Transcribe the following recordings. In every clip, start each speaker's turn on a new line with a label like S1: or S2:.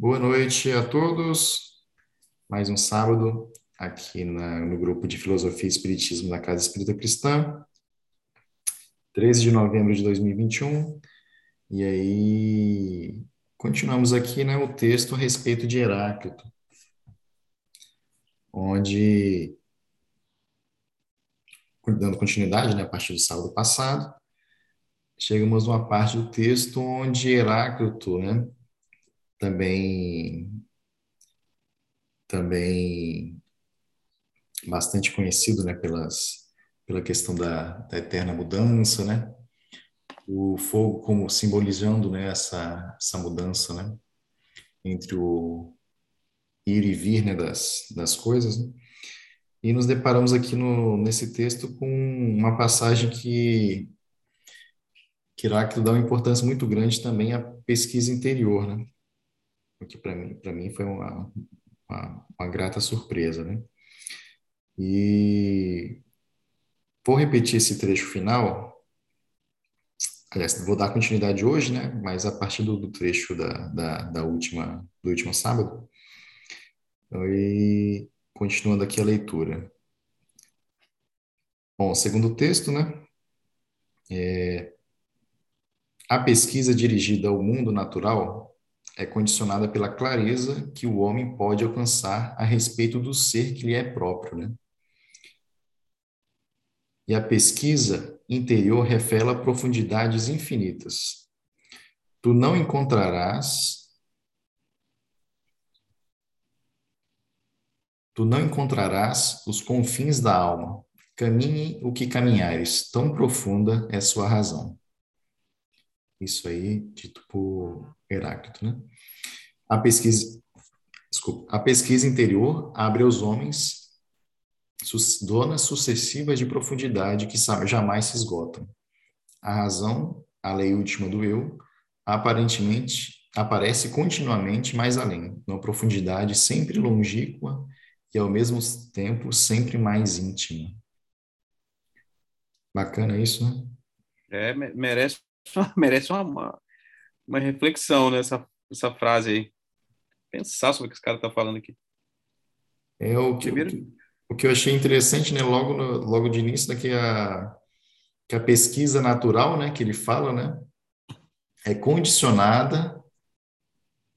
S1: Boa noite a todos. Mais um sábado aqui na, no grupo de Filosofia e Espiritismo da Casa Espírita Cristã. 13 de novembro de 2021. E aí, continuamos aqui, né, o texto a respeito de Heráclito, onde, dando continuidade, né, a partir do sábado passado, chegamos a uma parte do texto onde Heráclito, né, também também bastante conhecido, né, pelas pela questão da, da eterna mudança, né? O fogo como simbolizando, né, essa essa mudança, né, entre o ir e vir, né, das das coisas, né? E nos deparamos aqui no, nesse texto com uma passagem que que Heráclito dá uma importância muito grande também à pesquisa interior, né? O que para mim, mim foi uma, uma, uma, grata surpresa, né? E vou repetir esse trecho final. Aliás, vou dar continuidade hoje, né? Mas a partir do, do trecho da, da, da, última, do último sábado. E continuando aqui a leitura. Bom, segundo texto, né? É, a pesquisa dirigida ao mundo natural é condicionada pela clareza que o homem pode alcançar a respeito do ser que lhe é próprio, né? E a pesquisa interior revela profundidades infinitas. Tu não encontrarás Tu não encontrarás os confins da alma. Caminhe o que caminhares, tão profunda é sua razão. Isso aí, dito por Heráclito, né? A pesquisa, desculpa, a pesquisa interior abre aos homens zonas sucessivas de profundidade que jamais se esgotam. A razão, a lei última do eu, aparentemente aparece continuamente mais além, numa profundidade sempre longínqua e ao mesmo tempo sempre mais íntima. Bacana isso, né?
S2: É, merece merece uma, uma, reflexão nessa essa frase aí. Pensar sobre o que esse cara está falando aqui.
S1: É o que, Primeiro... o que eu achei interessante, né, logo, no, logo de início, né, que a, que a pesquisa natural, né, que ele fala, né, é condicionada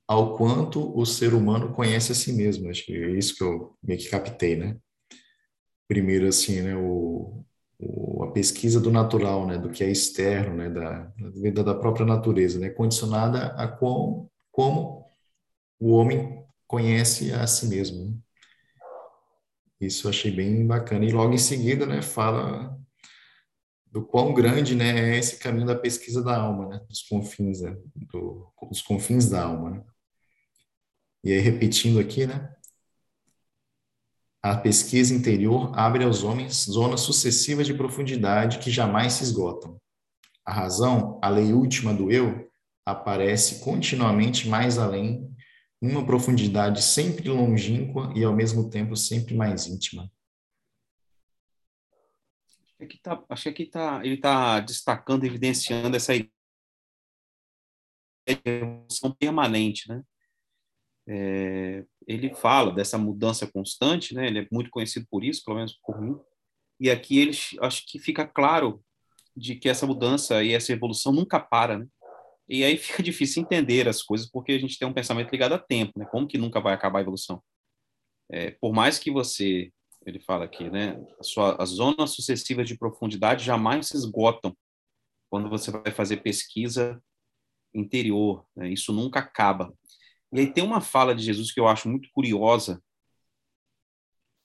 S1: ao quanto o ser humano conhece a si mesmo. Acho que é isso que eu meio que captei, né? Primeiro, assim, né, o, a pesquisa do natural, né, do que é externo, né, da, da, própria natureza, né, condicionada a com, como o homem conhece a si mesmo. Né? Isso eu achei bem bacana. E logo em seguida, né, fala do quão grande, né, é esse caminho da pesquisa da alma, né, dos confins, né, do, dos confins da alma. Né? E aí repetindo aqui, né, a pesquisa interior abre aos homens zonas sucessivas de profundidade que jamais se esgotam. A razão, a lei última do eu, aparece continuamente mais além, numa profundidade sempre longínqua e ao mesmo tempo sempre mais íntima.
S2: Aqui tá, acho que aqui tá, ele está destacando, evolução permanente, né? É, ele fala dessa mudança constante, né? Ele é muito conhecido por isso, pelo menos por mim. E aqui ele acho que fica claro de que essa mudança e essa evolução nunca para, né? E aí fica difícil entender as coisas porque a gente tem um pensamento ligado a tempo, né? Como que nunca vai acabar a evolução? É, por mais que você, ele fala aqui, né? Sua, as zonas sucessivas de profundidade jamais se esgotam quando você vai fazer pesquisa interior. Né? Isso nunca acaba. E aí tem uma fala de Jesus que eu acho muito curiosa,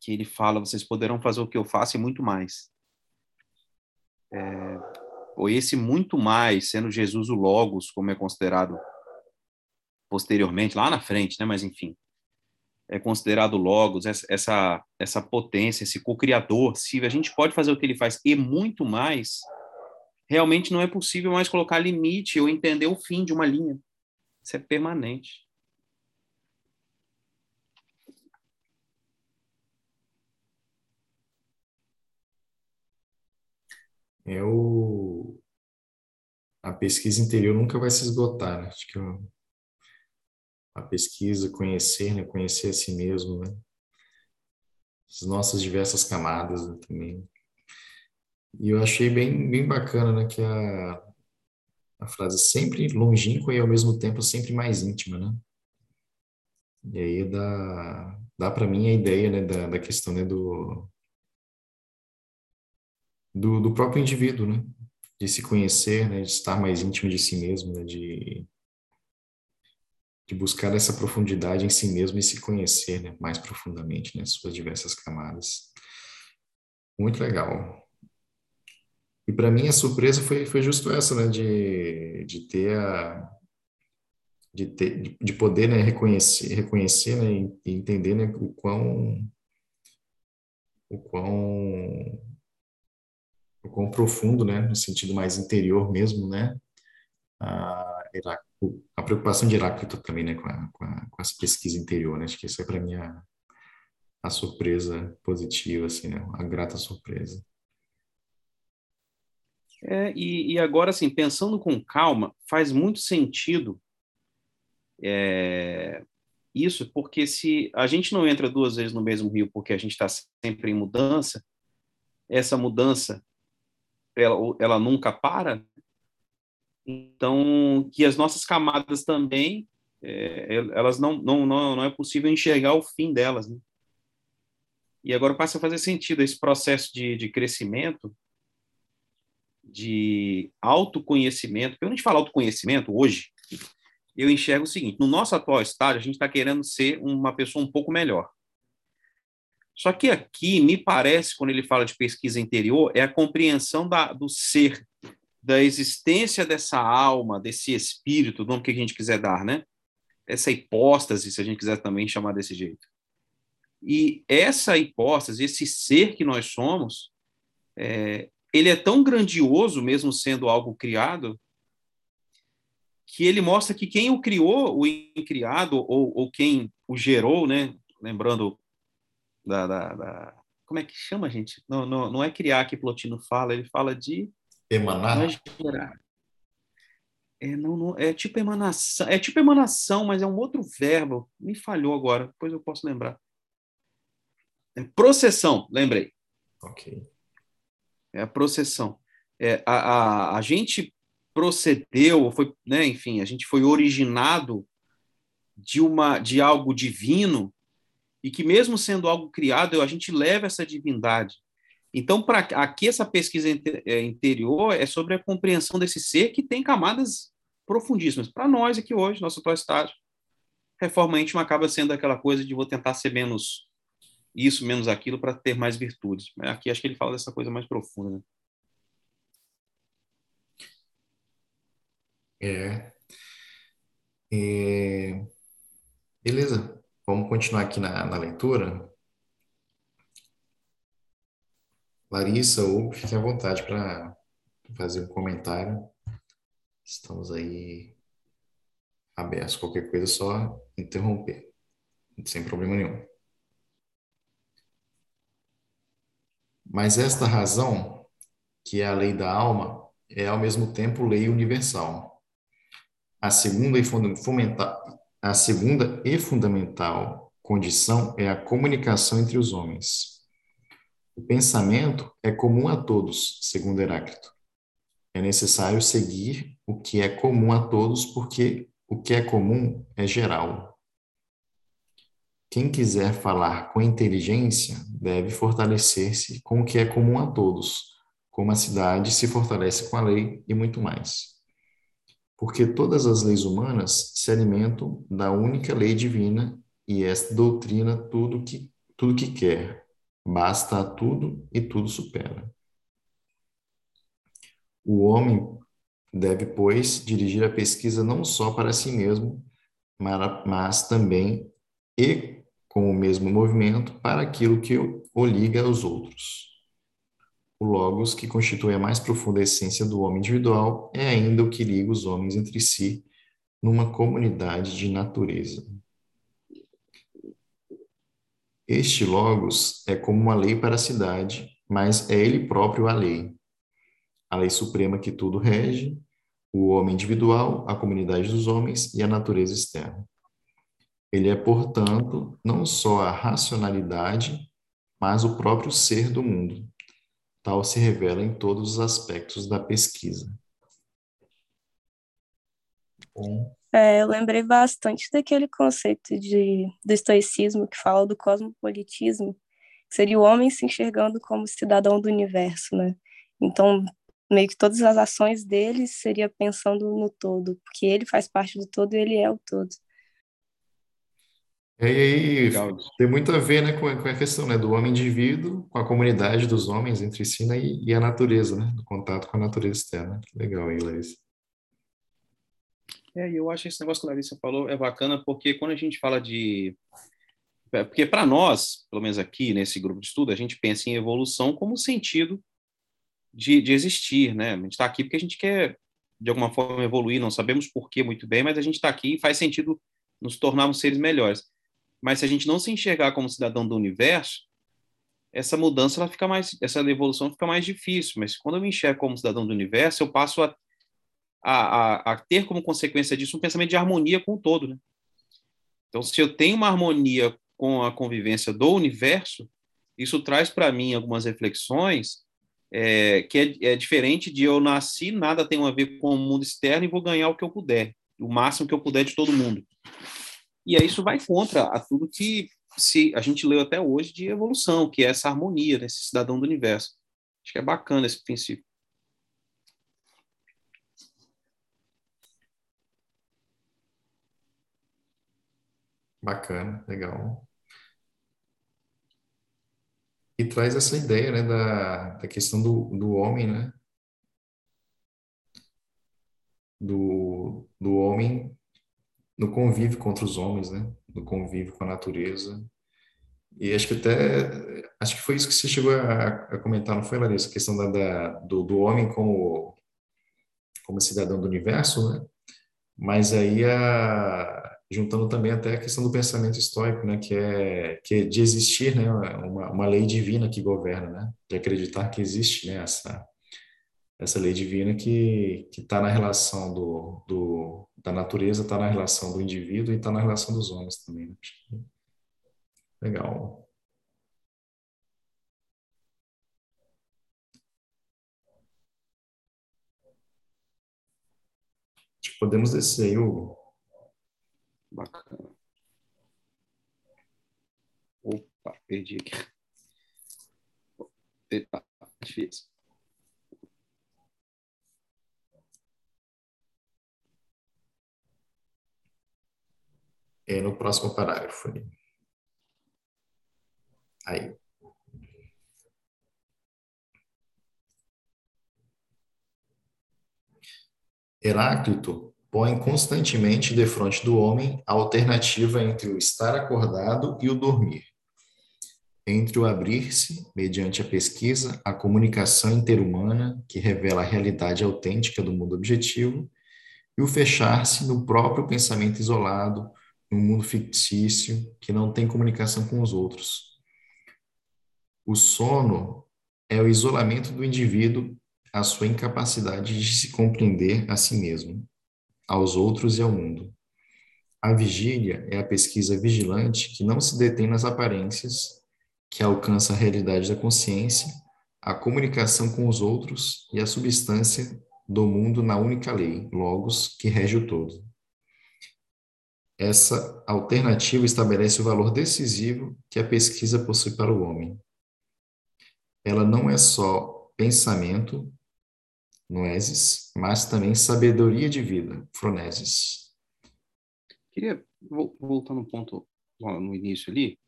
S2: que ele fala: vocês poderão fazer o que eu faço e muito mais. É, ou esse muito mais, sendo Jesus o Logos, como é considerado posteriormente, lá na frente, né? Mas enfim, é considerado Logos, essa, essa potência, esse co-criador. Se a gente pode fazer o que ele faz e muito mais, realmente não é possível mais colocar limite ou entender o fim de uma linha. Isso é permanente.
S1: É o a pesquisa interior nunca vai se esgotar, né? Acho que eu, a pesquisa, conhecer, né? conhecer a si mesmo, né? as nossas diversas camadas né, também. E eu achei bem, bem bacana né, que a, a frase sempre longínqua e ao mesmo tempo sempre mais íntima, né? E aí dá, dá para mim a ideia né, da, da questão né, do, do, do próprio indivíduo, né? De se conhecer, né, de estar mais íntimo de si mesmo, né, de, de buscar essa profundidade em si mesmo e se conhecer né, mais profundamente, né, suas diversas camadas. Muito legal. E para mim a surpresa foi, foi justo essa, né, de, de ter a de ter de poder, né, reconhecer, reconhecer, né, e entender, né, o quão o quão o quão profundo, né, no sentido mais interior mesmo, né, a, a preocupação de Heráclito também, né, com, a, com, a, com essa pesquisa interior, né, acho que isso é para mim a, a surpresa positiva, assim, né, a grata surpresa.
S2: É, e, e, agora, assim, pensando com calma, faz muito sentido é, isso, porque se a gente não entra duas vezes no mesmo rio porque a gente está sempre em mudança, essa mudança, ela, ela nunca para, então, que as nossas camadas também, é, elas não, não, não, não é possível enxergar o fim delas, né? E agora passa a fazer sentido esse processo de, de crescimento, de autoconhecimento. Quando a gente fala autoconhecimento, hoje, eu enxergo o seguinte: no nosso atual estágio, a gente está querendo ser uma pessoa um pouco melhor. Só que aqui, me parece, quando ele fala de pesquisa interior, é a compreensão da, do ser, da existência dessa alma, desse espírito, do nome que a gente quiser dar, né? Essa hipóstase, se a gente quiser também chamar desse jeito. E essa hipóstase, esse ser que nós somos, é, ele é tão grandioso, mesmo sendo algo criado, que ele mostra que quem o criou, o incriado, ou, ou quem o gerou, né? Lembrando da, da, da, Como é que chama, gente? Não, não, não é criar que Plotino fala, ele fala de.
S1: Emanar?
S2: É. É, não, não, é tipo emanação, é tipo emanação, mas é um outro verbo. Me falhou agora, depois eu posso lembrar. É processão, lembrei.
S1: Ok.
S2: É a processão. É, a, a, a gente procedeu, foi, né, enfim, a gente foi originado de uma de algo divino e que mesmo sendo algo criado, a gente leva essa divindade. Então, para aqui essa pesquisa é, interior é sobre a compreensão desse ser que tem camadas profundíssimas. Para nós aqui hoje, nosso atual estágio, reforma íntima acaba sendo aquela coisa de vou tentar ser menos isso, menos aquilo, para ter mais virtudes. Aqui acho que ele fala dessa coisa mais profunda. Né?
S1: É. é. Beleza, vamos continuar aqui na, na leitura. Larissa ou fique à vontade para fazer um comentário. Estamos aí abertos. Qualquer coisa, é só interromper, sem problema nenhum. Mas esta razão, que é a lei da alma, é ao mesmo tempo lei universal a segunda e fundamental, a segunda e fundamental condição é a comunicação entre os homens. O pensamento é comum a todos, segundo Heráclito. É necessário seguir o que é comum a todos, porque o que é comum é geral. Quem quiser falar com inteligência deve fortalecer-se com o que é comum a todos, como a cidade se fortalece com a lei e muito mais porque todas as leis humanas se alimentam da única lei divina e esta doutrina tudo que tudo que quer, basta a tudo e tudo supera. O homem deve, pois, dirigir a pesquisa não só para si mesmo, mas também e com o mesmo movimento para aquilo que o liga aos outros. O Logos, que constitui a mais profunda essência do homem individual, é ainda o que liga os homens entre si numa comunidade de natureza. Este Logos é como uma lei para a cidade, mas é ele próprio a lei. A lei suprema que tudo rege, o homem individual, a comunidade dos homens e a natureza externa. Ele é, portanto, não só a racionalidade, mas o próprio ser do mundo. Tal se revela em todos os aspectos da pesquisa.
S3: É, eu lembrei bastante daquele conceito de, do estoicismo que fala do cosmopolitismo, que seria o homem se enxergando como cidadão do universo, né? Então, meio que todas as ações dele seria pensando no todo, porque ele faz parte do todo e ele é o todo.
S1: E aí tem muito a ver, né, com a, com a questão, né, do homem indivíduo, com a comunidade dos homens entre si, né, e, e a natureza, né, do contato com a natureza externa. Que legal aí, Larissa.
S2: É, eu acho que esse negócio que a Larissa falou é bacana, porque quando a gente fala de... É, porque para nós, pelo menos aqui nesse grupo de estudo, a gente pensa em evolução como sentido de, de existir, né? A gente está aqui porque a gente quer, de alguma forma, evoluir, não sabemos por que muito bem, mas a gente está aqui e faz sentido nos tornarmos seres melhores. Mas se a gente não se enxergar como cidadão do universo, essa mudança ela fica mais, essa evolução fica mais difícil. Mas quando eu me enxergo como cidadão do universo, eu passo a, a, a, ter como consequência disso um pensamento de harmonia com o todo, né? Então, se eu tenho uma harmonia com a convivência do universo, isso traz para mim algumas reflexões é, que é, é, diferente de eu nasci, nada tem a ver com o mundo externo e vou ganhar o que eu puder, o máximo que eu puder de todo mundo. E aí isso vai contra a tudo que se a gente leu até hoje de evolução, que é essa harmonia desse cidadão do universo. Acho que é bacana esse princípio.
S1: Bacana, legal. E traz essa ideia, né, da, da questão do, do homem, né? Do, do homem no convívio contra os homens, né? No convívio com a natureza. E acho que até, acho que foi isso que você chegou a, a comentar, não foi, Larissa? A questão da, da, do, do homem como, como cidadão do universo, né? Mas aí, a, juntando também até a questão do pensamento estoico, né? Que é, que é de existir, né? Uma, uma lei divina que governa, né? De acreditar que existe, né? Essa, essa lei divina que está na relação do, do, da natureza, está na relação do indivíduo e está na relação dos homens também. Né? Legal. Podemos descer aí, Hugo.
S2: Bacana. Opa, perdi aqui. Epa, difícil.
S1: É, no próximo parágrafo. Aí. Heráclito põe constantemente de frente do homem a alternativa entre o estar acordado e o dormir, entre o abrir-se, mediante a pesquisa, a comunicação interhumana, que revela a realidade autêntica do mundo objetivo, e o fechar-se no próprio pensamento isolado, num mundo fictício que não tem comunicação com os outros. O sono é o isolamento do indivíduo, a sua incapacidade de se compreender a si mesmo, aos outros e ao mundo. A vigília é a pesquisa vigilante que não se detém nas aparências, que alcança a realidade da consciência, a comunicação com os outros e a substância do mundo na única lei, logos, que rege o todo. Essa alternativa estabelece o valor decisivo que a pesquisa possui para o homem. Ela não é só pensamento, noesis, mas também sabedoria de vida, froneses.
S2: Queria voltar no ponto no início ali.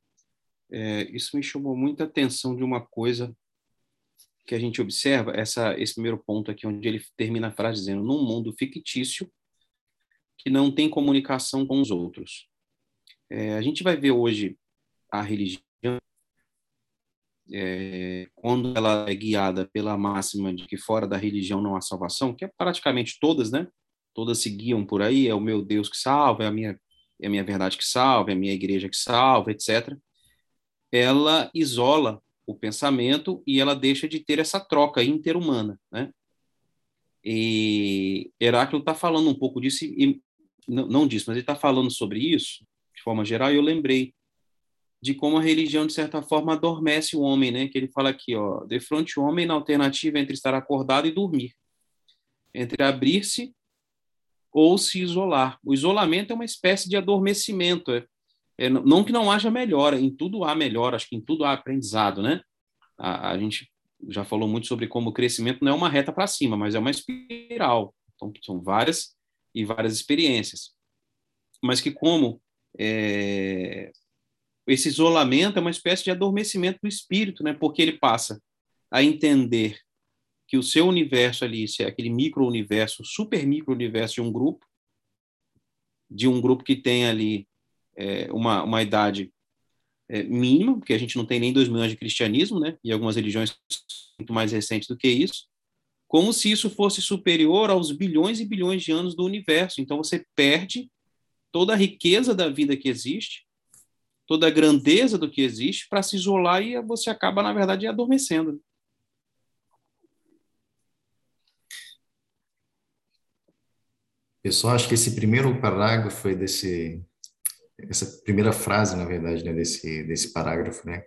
S2: É, isso me chamou muita atenção de uma coisa que a gente observa, essa, esse primeiro ponto aqui, onde ele termina a frase dizendo: num mundo fictício, que não tem comunicação com os outros. É, a gente vai ver hoje a religião, é, quando ela é guiada pela máxima de que fora da religião não há salvação, que é praticamente todas, né? Todas se guiam por aí, é o meu Deus que salva, é a minha, é a minha verdade que salva, é a minha igreja que salva, etc. Ela isola o pensamento e ela deixa de ter essa troca interhumana, né? E Heráclito está falando um pouco disso e não, não disso, mas ele está falando sobre isso, de forma geral, e eu lembrei de como a religião, de certa forma, adormece o homem, né? Que ele fala aqui, ó, defronte o homem na alternativa entre estar acordado e dormir, entre abrir-se ou se isolar. O isolamento é uma espécie de adormecimento. É, é, não que não haja melhora, em tudo há melhora, acho que em tudo há aprendizado, né? A, a gente já falou muito sobre como o crescimento não é uma reta para cima, mas é uma espiral. Então, são várias e várias experiências. Mas que como é, esse isolamento é uma espécie de adormecimento do espírito, né? Porque ele passa a entender que o seu universo ali, é aquele micro-universo, super micro-universo de um grupo, de um grupo que tem ali é, uma, uma idade é, mínima, porque a gente não tem nem dois milhões de cristianismo, né? E algumas religiões muito mais recentes do que isso, como se isso fosse superior aos bilhões e bilhões de anos do universo. Então você perde toda a riqueza da vida que existe, toda a grandeza do que existe para se isolar e você acaba, na verdade, adormecendo.
S1: Pessoal, acho que esse primeiro parágrafo foi desse, essa primeira frase, na verdade, né, desse, desse parágrafo, né?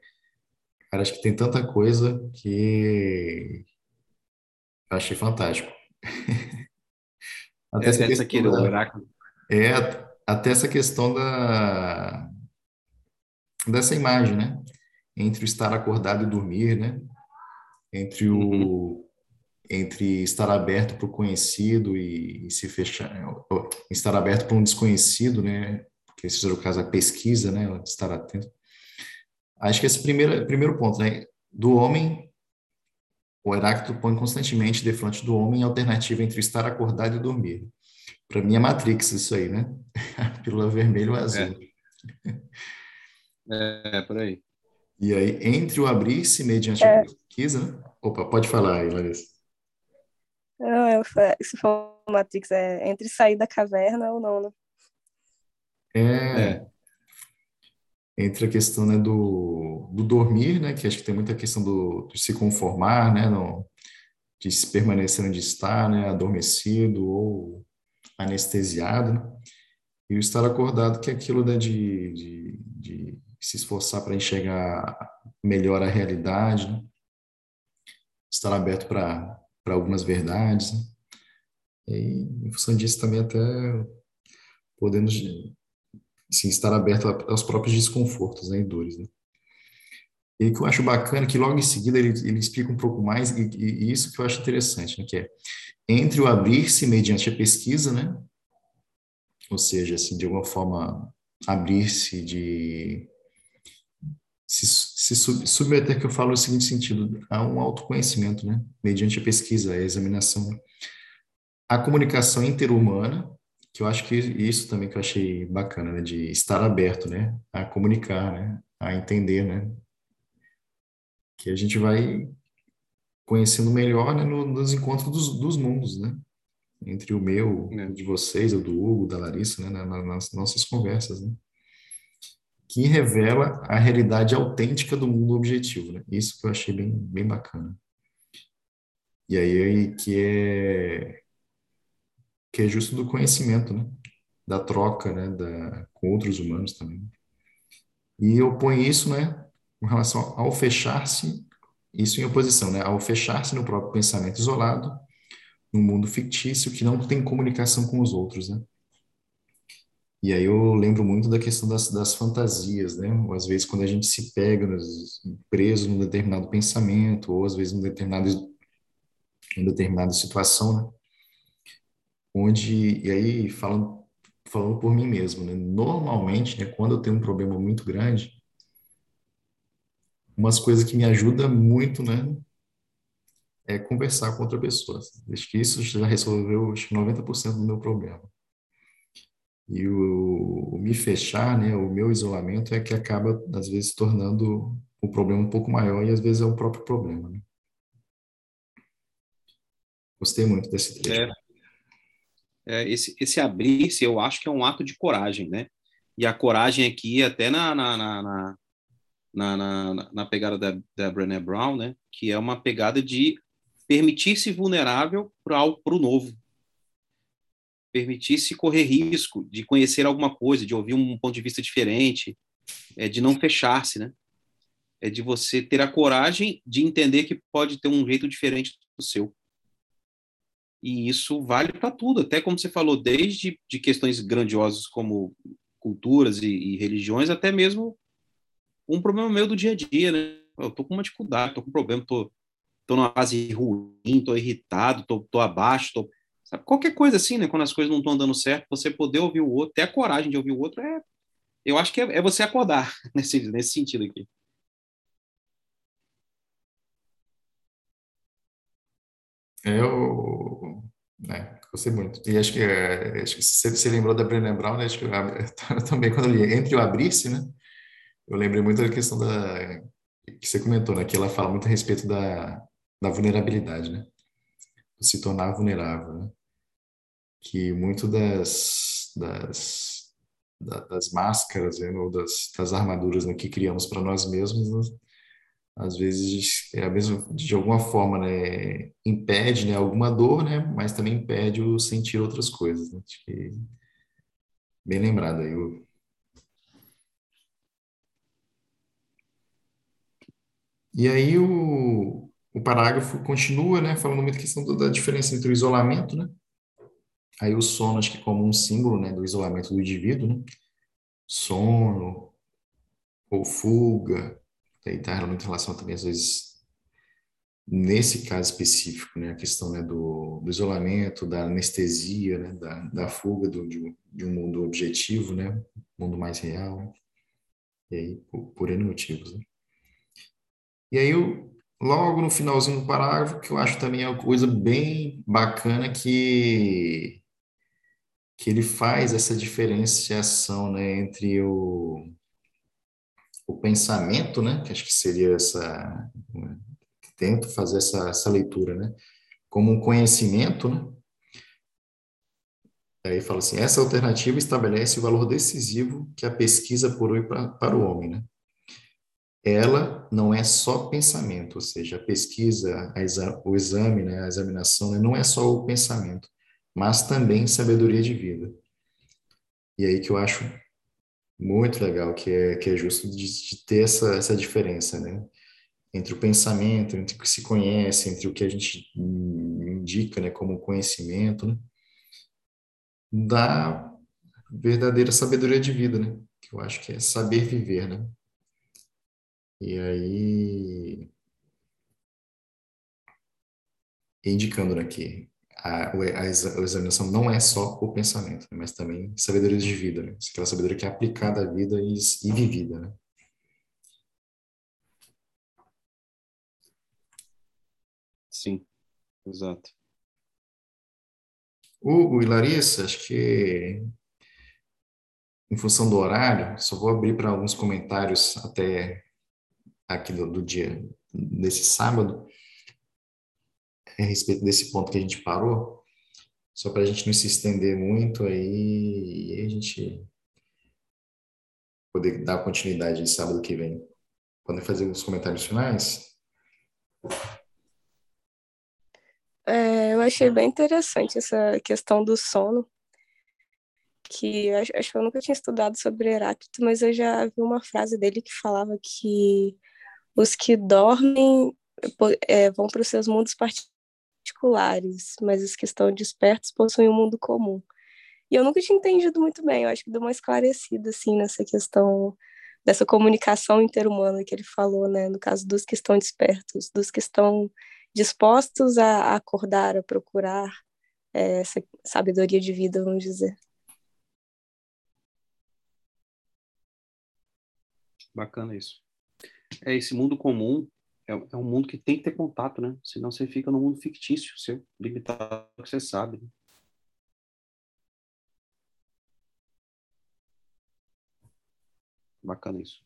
S1: Cara, acho que tem tanta coisa que achei fantástico.
S2: até essa, essa aqui
S1: oráculo. É, até essa questão da dessa imagem, né? Entre o estar acordado e dormir, né? Entre o uhum. entre estar aberto para o conhecido e, e, se fechar, estar aberto para um desconhecido, né? Porque esse é o caso da pesquisa, né? Estar atento. Acho que esse primeiro primeiro ponto, né? Do homem o Heráclito põe constantemente de frente do homem a alternativa entre estar acordado e dormir. Para mim é Matrix isso aí, né? Pílula vermelha ou azul.
S2: É. é, por aí.
S1: E aí, entre o abrir-se mediante é. a pesquisa... Né? Opa, pode falar aí, Larissa.
S3: Não, eu, se for Matrix, é entre sair da caverna ou não, né?
S1: É, é. Entre a questão né, do, do dormir, né, que acho que tem muita questão do, se conformar, né, no, de se permanecer onde está, né, adormecido ou anestesiado, né? e o estar acordado, que é aquilo né, de, de, de se esforçar para enxergar melhor a realidade, né? estar aberto para algumas verdades, né? e em função disso também até podendo assim, estar aberto aos próprios desconfortos né, e dores. Né? E o que eu acho bacana é que logo em seguida ele, ele explica um pouco mais, e, e isso que eu acho interessante, né, que é entre o abrir-se mediante a pesquisa, né, ou seja, assim, de alguma forma abrir-se de se, se submeter, que eu falo no seguinte sentido, a um autoconhecimento, né, mediante a pesquisa, a examinação, a comunicação interhumana, que eu acho que isso também que eu achei bacana, né, de estar aberto, né, a comunicar, né, a entender, né, que a gente vai conhecendo melhor, né, no, nos encontros dos, dos mundos, né, entre o meu, é. de vocês, o do Hugo, da Larissa, né, nas nossas conversas, né, que revela a realidade autêntica do mundo objetivo, né, isso que eu achei bem, bem bacana. E aí que é que é justo do conhecimento, né? Da troca, né? Da, com outros humanos também. E eu ponho isso, né? Com relação ao fechar-se, isso em oposição, né? Ao fechar-se no próprio pensamento isolado, num mundo fictício que não tem comunicação com os outros, né? E aí eu lembro muito da questão das, das fantasias, né? Ou às vezes quando a gente se pega nos, preso num determinado pensamento, ou às vezes num determinado, em determinada situação, né? Onde, e aí falando, falando por mim mesmo, né? normalmente, né, quando eu tenho um problema muito grande, umas coisas que me ajudam muito, né, é conversar com outra pessoa. Acho que isso já resolveu acho, 90% do meu problema. E o, o, me fechar, né, o meu isolamento é que acaba, às vezes, tornando o problema um pouco maior e às vezes é o próprio problema. Né? Gostei muito desse trecho.
S2: É é, esse, esse abrir-se, eu acho que é um ato de coragem, né? E a coragem aqui, até na, na, na, na, na, na pegada da, da Brené Brown, né? Que é uma pegada de permitir-se vulnerável para o novo. permitir-se correr risco de conhecer alguma coisa, de ouvir um ponto de vista diferente, é de não fechar-se, né? É de você ter a coragem de entender que pode ter um jeito diferente do seu. E isso vale para tudo, até como você falou, desde de questões grandiosas como culturas e, e, religiões, até mesmo um problema meu do dia a dia, né? Eu tô com uma dificuldade, tô com um problema, tô, tô numa fase ruim, tô irritado, tô, tô abaixo, tô Sabe? Qualquer coisa assim, né? Quando as coisas não estão dando certo, você poder ouvir o outro, ter a coragem de ouvir o outro, é, eu acho que é, é você acordar nesse, nesse sentido aqui.
S1: Eu né, gostei muito. E acho que, é, acho que você, lembrou da Brené Brown, né? Acho que eu, também, quando eu li Entre o Abrir-se, né? Eu lembrei muito da questão da que você comentou, né? Que ela fala muito a respeito da, da vulnerabilidade, né? Se tornar vulnerável, né? que muito das, das, das máscaras né, ou das, das armaduras né, que criamos para nós mesmos, né, às vezes é a mesma, de alguma forma né, impede né, alguma dor, né, mas também impede o sentir outras coisas. Né, acho que bem lembrado aí. O... E aí o, o parágrafo continua, né, falando muito questão da diferença entre o isolamento, né, Aí o sono, acho que como um símbolo né, do isolamento do indivíduo, né? sono ou fuga, aí está muito em relação também, às vezes, nesse caso específico, né, a questão né, do, do isolamento, da anestesia, né, da, da fuga do, de, de, um mundo objetivo, né, mundo mais real, e aí por, por N motivos. Né? E aí, eu, logo no finalzinho do parágrafo, que eu acho também é uma coisa bem bacana que que ele faz essa diferenciação né, entre o, o pensamento, né, que acho que seria essa, tento fazer essa, essa leitura, né, como um conhecimento, né, Aí fala assim, essa alternativa estabelece o valor decisivo que a pesquisa possui para, para o homem, né? Ela não é só pensamento, ou seja, a pesquisa, a exa, o exame, né, a examinação, né, não é só o pensamento, mas também sabedoria de vida. E aí que eu acho muito legal, que é, que é justo de, de ter essa, essa diferença, né? Entre o pensamento, entre o que se conhece, entre o que a gente indica, né, como conhecimento, né? Da verdadeira sabedoria de vida, né? Que eu acho que é saber viver, né? E aí indicando que a, a, examinação não é só o pensamento, né, mas também sabedoria de vida, né? aquela sabedoria que é aplicada à vida e, e vivida. Né?
S2: Sim, exato.
S1: Hugo e Larissa, acho que em função do horário, só vou abrir para alguns comentários até aqui do, do dia desse sábado a respeito desse ponto que a gente parou, só para a gente não se estender muito aí e a gente poder dar continuidade de sábado que vem. Podem fazer os comentários finais?
S3: É, eu achei bem interessante essa questão do sono, que acho, acho que eu nunca tinha estudado sobre Heráclito, mas eu já vi uma frase dele que falava que os que dormem é, vão para os seus mundos particulares, mas os que estão despertos possuem um mundo comum. E eu nunca tinha entendido muito bem, eu acho que deu uma esclarecida, assim, nessa questão dessa comunicação interhumana que ele falou, né, no caso dos que estão despertos, dos que estão dispostos a acordar, a procurar é, essa sabedoria de vida, vamos dizer.
S2: Bacana isso. É esse mundo comum é, é um mundo que tem que ter contato, né? Senão você fica num mundo fictício, seu, limitado ao que você sabe. Né? Bacana isso.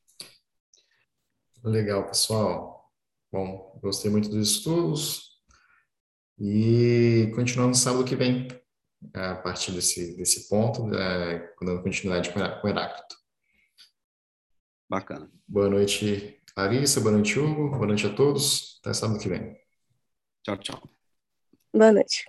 S1: Legal, pessoal. Bom, gostei muito dos estudos e continuamos sábado que vem, a partir desse, desse ponto, é, dando continuidade com o Heráclito.
S2: Bacana.
S1: Boa noite, Larissa, boa noite, Hugo, boa noite a todos. Até sábado que vem.
S2: Tchau, tchau.
S3: Boa noite.